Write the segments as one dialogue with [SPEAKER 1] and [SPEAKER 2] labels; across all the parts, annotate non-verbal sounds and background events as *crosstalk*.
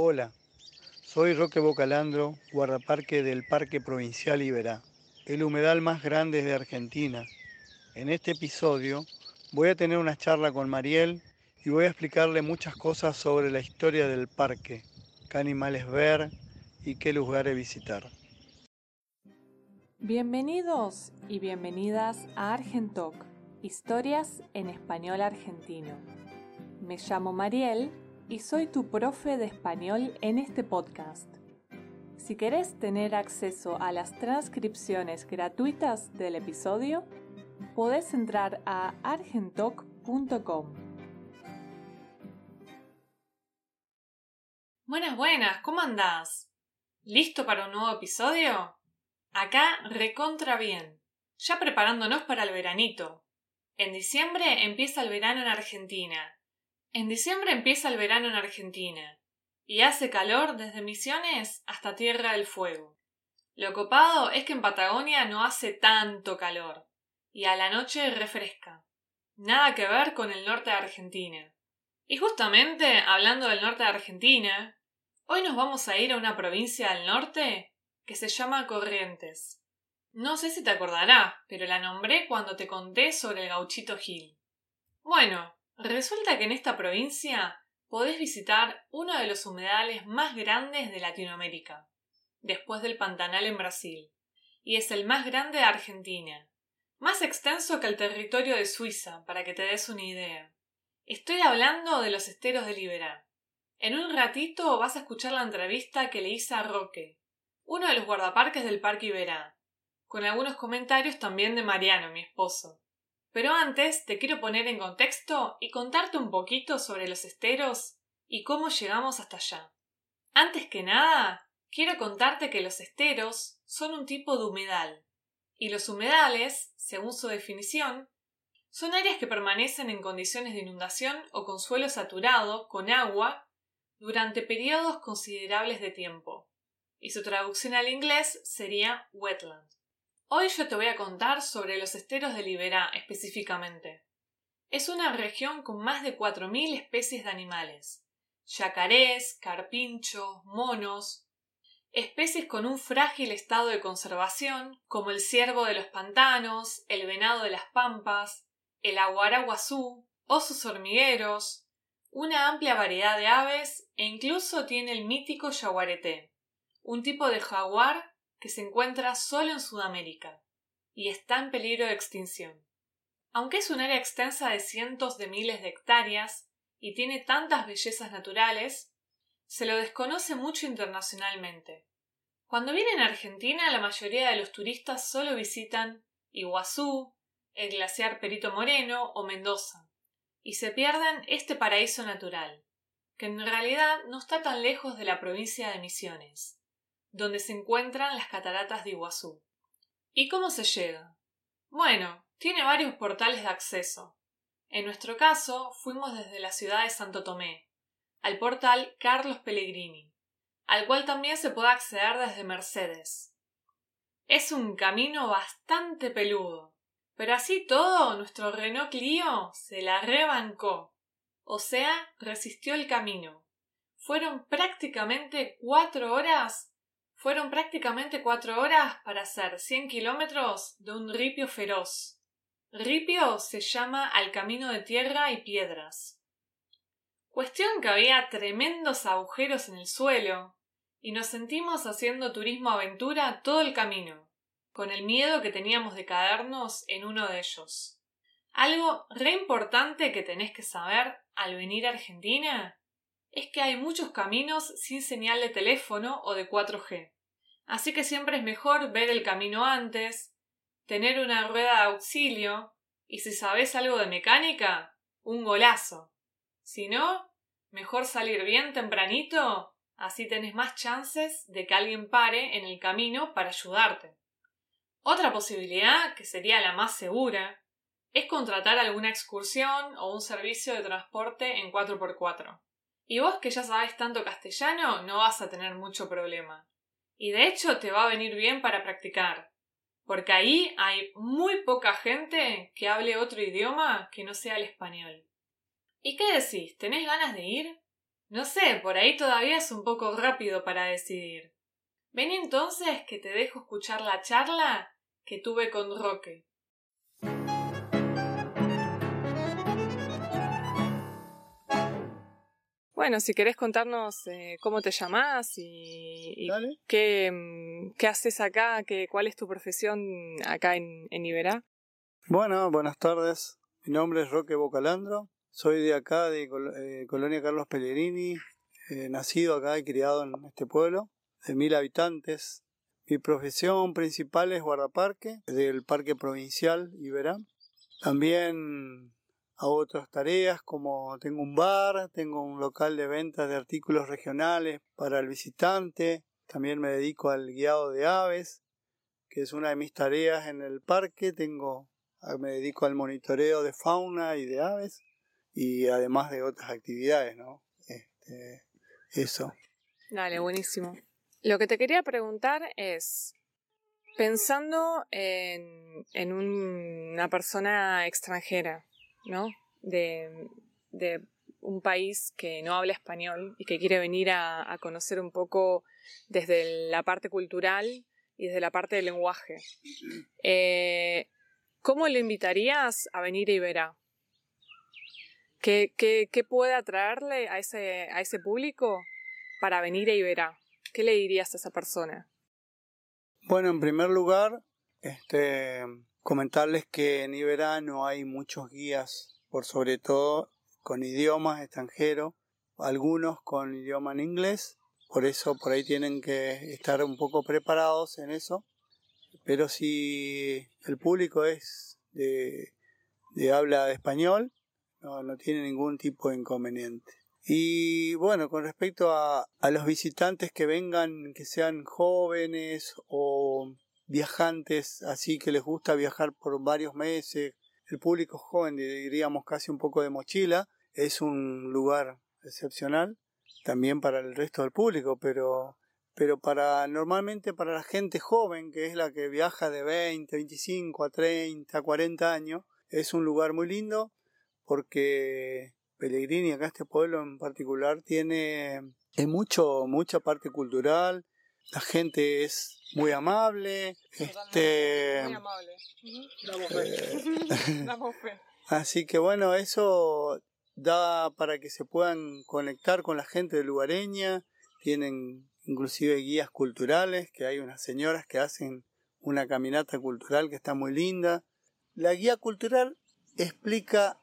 [SPEAKER 1] Hola, soy Roque Bocalandro, guardaparque del Parque Provincial Iberá, el humedal más grande de Argentina. En este episodio voy a tener una charla con Mariel y voy a explicarle muchas cosas sobre la historia del parque, qué animales ver y qué lugares visitar.
[SPEAKER 2] Bienvenidos y bienvenidas a Argentoc, historias en español argentino. Me llamo Mariel y soy tu profe de español en este podcast. Si querés tener acceso a las transcripciones gratuitas del episodio, podés entrar a argentoc.com. Buenas, buenas, ¿cómo andás? ¿Listo para un nuevo episodio? Acá recontra bien, ya preparándonos para el veranito. En diciembre empieza el verano en Argentina en diciembre empieza el verano en Argentina y hace calor desde Misiones hasta Tierra del Fuego. Lo copado es que en Patagonia no hace tanto calor y a la noche refresca. Nada que ver con el norte de Argentina. Y justamente hablando del norte de Argentina, hoy nos vamos a ir a una provincia del norte que se llama Corrientes. No sé si te acordará, pero la nombré cuando te conté sobre el gauchito Gil. Bueno, Resulta que en esta provincia podés visitar uno de los humedales más grandes de Latinoamérica, después del Pantanal en Brasil, y es el más grande de Argentina, más extenso que el territorio de Suiza, para que te des una idea. Estoy hablando de los esteros de Liberá. En un ratito vas a escuchar la entrevista que le hice a Roque, uno de los guardaparques del Parque Iberá, con algunos comentarios también de Mariano, mi esposo. Pero antes te quiero poner en contexto y contarte un poquito sobre los esteros y cómo llegamos hasta allá. Antes que nada, quiero contarte que los esteros son un tipo de humedal, y los humedales, según su definición, son áreas que permanecen en condiciones de inundación o con suelo saturado con agua durante periodos considerables de tiempo, y su traducción al inglés sería wetland. Hoy yo te voy a contar sobre los esteros de Liberá específicamente. Es una región con más de 4.000 especies de animales, yacarés, carpinchos, monos, especies con un frágil estado de conservación, como el ciervo de los pantanos, el venado de las pampas, el aguaraguazú, osos hormigueros, una amplia variedad de aves e incluso tiene el mítico yaguareté, un tipo de jaguar que se encuentra solo en Sudamérica y está en peligro de extinción. Aunque es un área extensa de cientos de miles de hectáreas y tiene tantas bellezas naturales, se lo desconoce mucho internacionalmente. Cuando vienen a Argentina, la mayoría de los turistas solo visitan Iguazú, el glaciar Perito Moreno o Mendoza, y se pierden este paraíso natural, que en realidad no está tan lejos de la provincia de Misiones donde se encuentran las cataratas de Iguazú. ¿Y cómo se llega? Bueno, tiene varios portales de acceso. En nuestro caso, fuimos desde la ciudad de Santo Tomé, al portal Carlos Pellegrini, al cual también se puede acceder desde Mercedes. Es un camino bastante peludo, pero así todo nuestro Renault Clio se la rebancó, o sea, resistió el camino. Fueron prácticamente cuatro horas fueron prácticamente cuatro horas para hacer cien kilómetros de un ripio feroz. Ripio se llama al camino de tierra y piedras. Cuestión que había tremendos agujeros en el suelo, y nos sentimos haciendo turismo aventura todo el camino, con el miedo que teníamos de caernos en uno de ellos. Algo re importante que tenés que saber al venir a Argentina es que hay muchos caminos sin señal de teléfono o de 4G. Así que siempre es mejor ver el camino antes, tener una rueda de auxilio y si sabes algo de mecánica, un golazo. Si no, mejor salir bien tempranito, así tenés más chances de que alguien pare en el camino para ayudarte. Otra posibilidad, que sería la más segura, es contratar alguna excursión o un servicio de transporte en 4x4. Y vos que ya sabes tanto castellano, no vas a tener mucho problema. Y de hecho te va a venir bien para practicar, porque ahí hay muy poca gente que hable otro idioma que no sea el español. ¿Y qué decís? ¿Tenés ganas de ir? No sé, por ahí todavía es un poco rápido para decidir. Ven entonces que te dejo escuchar la charla que tuve con Roque. Bueno, si querés contarnos eh, cómo te llamás y, qué, mm, qué, haces acá, qué, cuál es tu profesión acá en, en Iberá.
[SPEAKER 1] Bueno, buenas tardes. Mi nombre es Roque Bocalandro. Soy de acá, de eh, Colonia Carlos Pellegrini, eh, nacido acá y criado en este pueblo, de mil habitantes. Mi profesión principal es guardaparque del Parque Provincial Iberá. También Hago otras tareas como tengo un bar, tengo un local de ventas de artículos regionales para el visitante, también me dedico al guiado de aves, que es una de mis tareas en el parque, tengo ah, me dedico al monitoreo de fauna y de aves y además de otras actividades, ¿no? Este, eso.
[SPEAKER 2] Dale, buenísimo. Lo que te quería preguntar es, pensando en, en una persona extranjera, ¿no? De, un país que no habla español y que quiere venir a, conocer un poco desde la parte cultural y desde la parte del lenguaje. Eh, ¿Cómo le invitarías a venir a Iberá? ¿Qué, qué, puede atraerle a ese, a ese público para venir a Iberá? ¿Qué le dirías a esa persona?
[SPEAKER 1] Bueno, en primer lugar, este, Comentarles que en Iberá no hay muchos guías, por sobre todo con idiomas extranjeros, algunos con idioma en inglés, por eso por ahí tienen que estar un poco preparados en eso. Pero si el público es de, habla español, no, tiene ningún tipo de inconveniente. Y bueno, con respecto a los visitantes que vengan, que sean jóvenes o viajantes así que les gusta viajar por varios meses, el público joven, diríamos casi un poco de mochila, es un lugar excepcional también para el resto del público, pero pero para normalmente para la gente joven, que es la que viaja de 20, 25 a 30, 40 años, es un lugar muy lindo porque Pellegrini, acá este pueblo en particular, tiene mucho, mucha parte cultural, la gente es muy amable. Este,
[SPEAKER 2] muy amable. Eh, *laughs*
[SPEAKER 1] así que bueno, eso da para que se puedan conectar con la gente lugareña. Tienen inclusive guías culturales, que hay unas señoras que hacen una caminata cultural que está muy linda. La guía cultural explica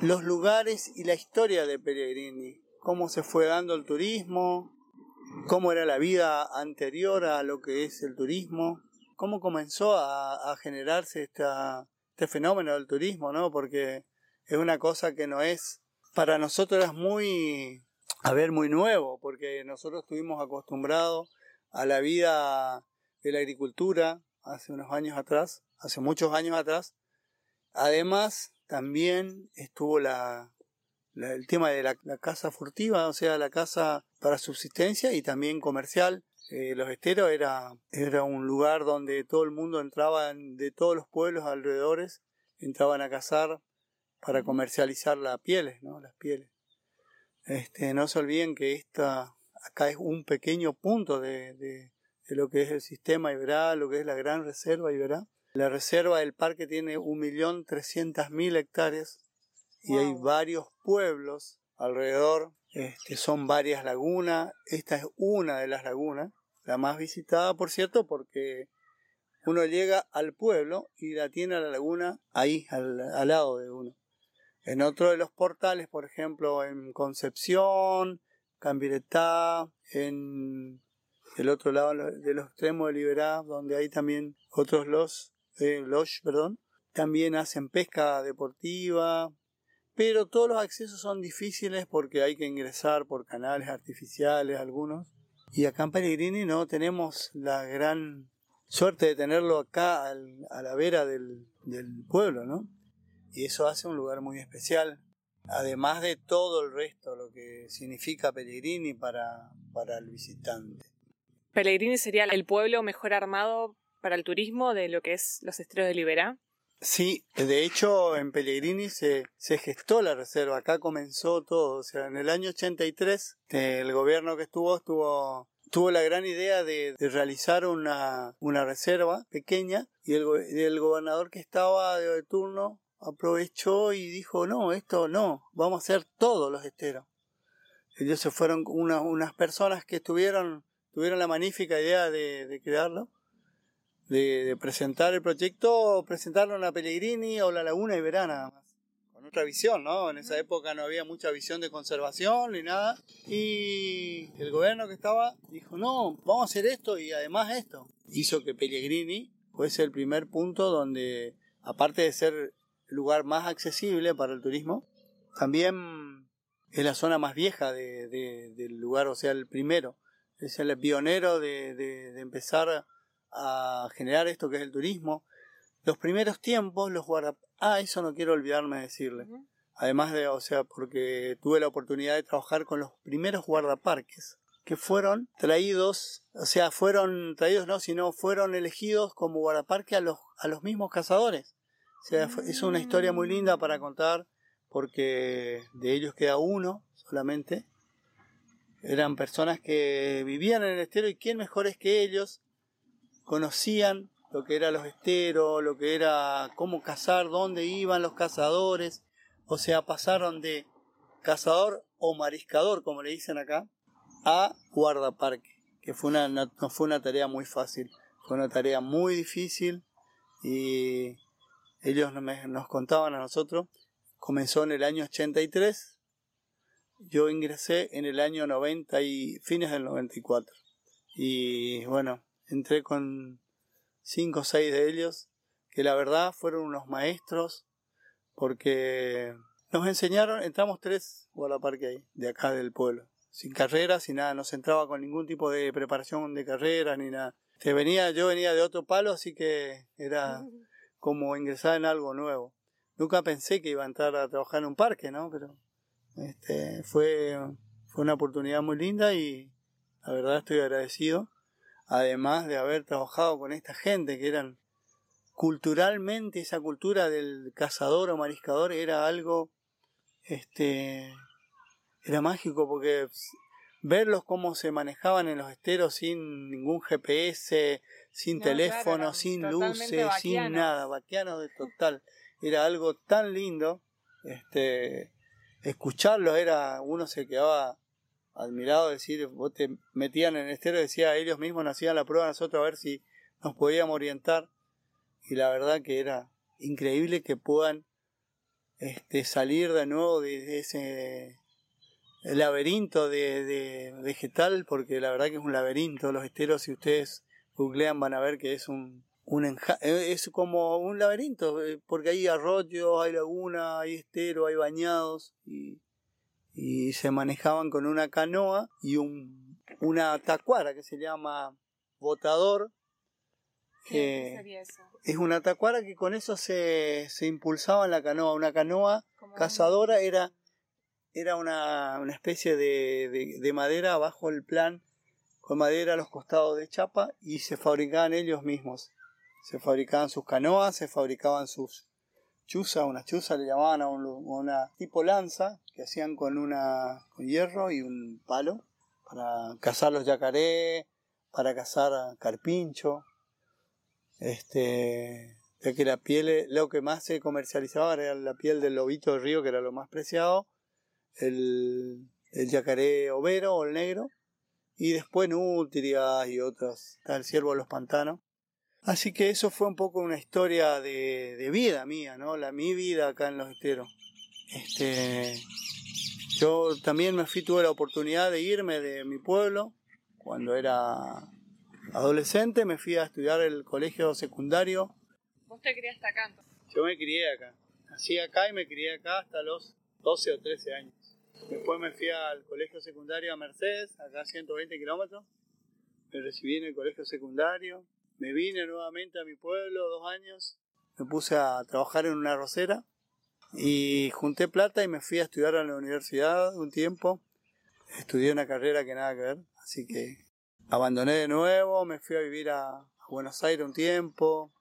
[SPEAKER 1] los lugares y la historia de Pellegrini, cómo se fue dando el turismo, cómo era la vida anterior a lo que es el turismo, cómo comenzó a, generarse este fenómeno del turismo, ¿no? Porque es una cosa que no es, para nosotros es muy, a ver, muy nuevo, porque nosotros estuvimos acostumbrados a la vida de la agricultura hace unos años atrás, hace muchos años atrás. Además, también estuvo la, el tema de la, casa furtiva, o sea, la casa para subsistencia y también comercial. Eh, los esteros era, era un lugar donde todo el mundo entraba, de todos los pueblos alrededores, entraban a cazar para comercializar las pieles, ¿no? Las pieles. Este, no se olviden que esta, acá es un pequeño punto de, de, de lo que es el sistema Iberá, lo que es la gran reserva Iberá. La reserva del parque tiene 1.300.000 hectáreas y hay varios pueblos alrededor, este, son varias lagunas, esta es una de las lagunas, la más visitada por cierto porque uno llega al pueblo y la tiene a la laguna ahí, al, lado de uno. En otro de los portales, por ejemplo, en Concepción, Cambiretá, en el otro lado de los extremos de Liberá, donde hay también otros los, eh, los, perdón, también hacen pesca deportiva, pero todos los accesos son difíciles porque hay que ingresar por canales artificiales algunos. Y acá en Pellegrini no tenemos la gran suerte de tenerlo acá a la vera del, pueblo, ¿no? Y eso hace un lugar muy especial. Además de todo el resto, lo que significa Pellegrini para, para el visitante.
[SPEAKER 2] Pellegrini sería el pueblo mejor armado para el turismo de lo que es los esteros de Liberá.
[SPEAKER 1] Sí, de hecho en Pellegrini se, gestó la reserva, acá comenzó todo, o sea, en el año 83 el gobierno que estuvo estuvo tuvo la gran idea de, realizar una, una, reserva pequeña y el, el gobernador que estaba de turno aprovechó y dijo, no, esto no, vamos a hacer todos los esteros. Ellos se fueron unas personas que tuvieron, tuvieron la magnífica idea de, de crearlo, de, presentar el proyecto, presentarlo en la Pellegrini o la Laguna y Verana, con otra visión, ¿no? En esa época no había mucha visión de conservación ni nada. Y el gobierno que estaba dijo, no, vamos a hacer esto y además esto. Hizo que Pellegrini fuese el primer punto donde, aparte de ser el lugar más accesible para el turismo. También es la zona más vieja de, del lugar, o sea, el primero. Es el pionero de, de, empezar a generar esto que es el turismo. Los primeros tiempos, los guarda... Ah, eso no quiero olvidarme de decirle. Además de, o sea, porque tuve la oportunidad de trabajar con los primeros guardaparques que fueron traídos, o sea, fueron traídos no, sino fueron elegidos como guardaparque a los, a los mismos cazadores. O sea, es una historia muy linda para contar porque de ellos queda uno solamente. Eran personas que vivían en el estero y quién mejor es que ellos conocían lo que eran los esteros, lo que era cómo cazar, dónde iban los cazadores. O sea, pasaron de cazador o mariscador, como le dicen acá, a guardaparque, que fue una, no fue una tarea muy fácil, fue una tarea muy difícil y ellos nos contaban a nosotros, comenzó en el año 83, yo ingresé en el año 90 y fines del 94. Y bueno, entré con cinco o seis de ellos, que la verdad fueron unos maestros, porque nos enseñaron, entramos tres parque ahí, de acá del pueblo, sin carreras, sin nada, no se entraba con ningún tipo de preparación de carreras ni nada. Te venía, yo venía de otro palo, así que era *laughs* como ingresar en algo nuevo. Nunca pensé que iba a entrar a trabajar en un parque, ¿no? Pero este, fue, fue una oportunidad muy linda y la verdad estoy agradecido. Además de haber trabajado con esta gente que eran culturalmente esa cultura del cazador o mariscador era algo este era mágico porque verlos cómo se manejaban en los esteros sin ningún GPS, sin teléfono, sin luces, sin nada, vaquianos de total. Era algo tan lindo, este, escucharlo era, uno se quedaba admirado, decir, vos te metían en el estero, decía, ellos mismos nos hacían la prueba a nosotros a ver si nos podíamos orientar, y la verdad que era increíble que puedan este, salir de nuevo de ese laberinto de, de, vegetal, porque la verdad que es un laberinto, los esteros, si ustedes googlean van a ver que es un, un eh, es como un laberinto, eh, porque hay arroyos, hay laguna, hay estero, hay bañados, y, y se manejaban con una canoa y un, una tacuara que se llama botador.
[SPEAKER 2] ¿Qué eso?
[SPEAKER 1] Es una tacuara que con eso se, se impulsaba en la canoa. Una canoa cazadora era era una, una especie de, de, madera bajo el plan, con madera a los costados de chapa y se fabricaban ellos mismos. Se fabricaban sus canoas, se fabricaban sus una chuza le llamaban a, una tipo lanza que hacían con una con hierro y un palo para cazar los yacaré, para cazar carpincho. Este, ya que la piel, lo que más se comercializaba era la piel del lobito del río, que era lo más preciado, el, el yacaré overo o el negro, y después nutrias y otros, el ciervo de los pantanos. Así que eso fue un poco una historia de, de vida mía, ¿no? La mi vida acá en los esteros. Este, yo también me fui, tuve la oportunidad de irme de mi pueblo cuando era adolescente, me fui a estudiar el colegio secundario.
[SPEAKER 2] ¿Vos te criaste acá?
[SPEAKER 1] Yo me crié acá. Nací acá y me crié acá hasta los 12 o 13 años. Después me fui al colegio secundario a Mercedes, acá a 120 kilómetros. Me recibí en el colegio secundario. Me vine nuevamente a mi pueblo, dos años. Me puse a trabajar en una rosera. Y junté plata y me fui a estudiar a la universidad un tiempo. Estudié una carrera que nada que ver. Así que abandoné de nuevo, me fui a vivir a, Buenos Aires un tiempo.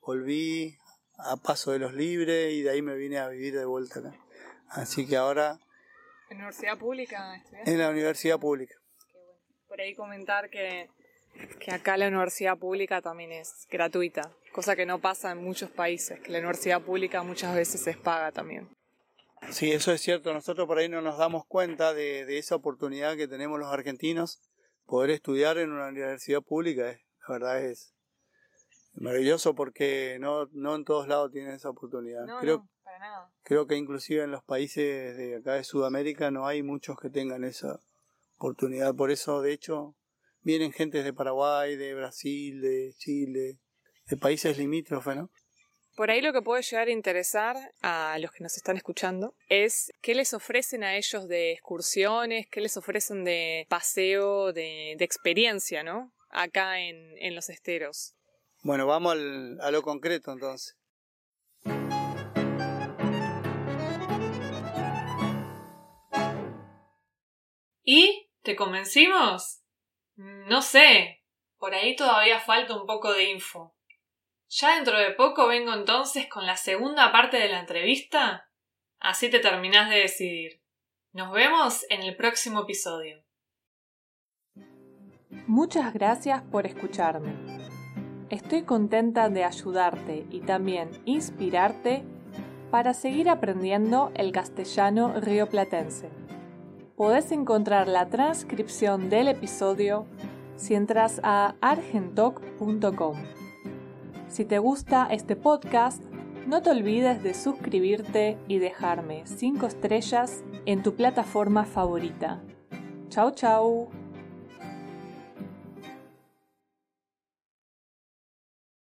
[SPEAKER 1] Volví a Paso de los Libres y de ahí me vine a vivir de vuelta acá. Así que ahora...
[SPEAKER 2] ¿En universidad pública
[SPEAKER 1] En la universidad pública.
[SPEAKER 2] Por ahí comentar que, que acá la universidad pública también es gratuita, cosa que no pasa en muchos países, que la universidad pública muchas veces es paga también.
[SPEAKER 1] Sí, eso es cierto. Nosotros por ahí no nos damos cuenta de, de esa oportunidad que tenemos los argentinos, poder estudiar en una universidad pública. Eh, la verdad es maravilloso porque no, no en todos lados tienen esa oportunidad.
[SPEAKER 2] creo, para nada.
[SPEAKER 1] creo que inclusive en los países de acá de Sudamérica no hay muchos que tengan esa oportunidad. Por eso, de hecho, vienen gentes de Paraguay, de Brasil, de Chile, de países limítrofes, ¿no?
[SPEAKER 2] Por ahí lo que puede llegar a interesar a los que nos están escuchando es qué les ofrecen a ellos de excursiones, qué les ofrecen de paseo, de, experiencia, ¿no? Acá en, en los esteros.
[SPEAKER 1] Bueno, vamos al, a lo concreto entonces.
[SPEAKER 2] ¿Y? ¿Te convencimos? No sé. Por ahí todavía falta un poco de info. Ya dentro de poco vengo entonces con la segunda parte de la entrevista. Así te terminás de decidir. Nos vemos en el próximo episodio. Muchas gracias por escucharme. Estoy contenta de ayudarte y también inspirarte para seguir aprendiendo el castellano rioplatense. Podés encontrar la transcripción del episodio si entras a argentoc.com. Si te gusta este podcast, no te olvides de suscribirte y dejarme 5 estrellas en tu plataforma favorita. Chau chau.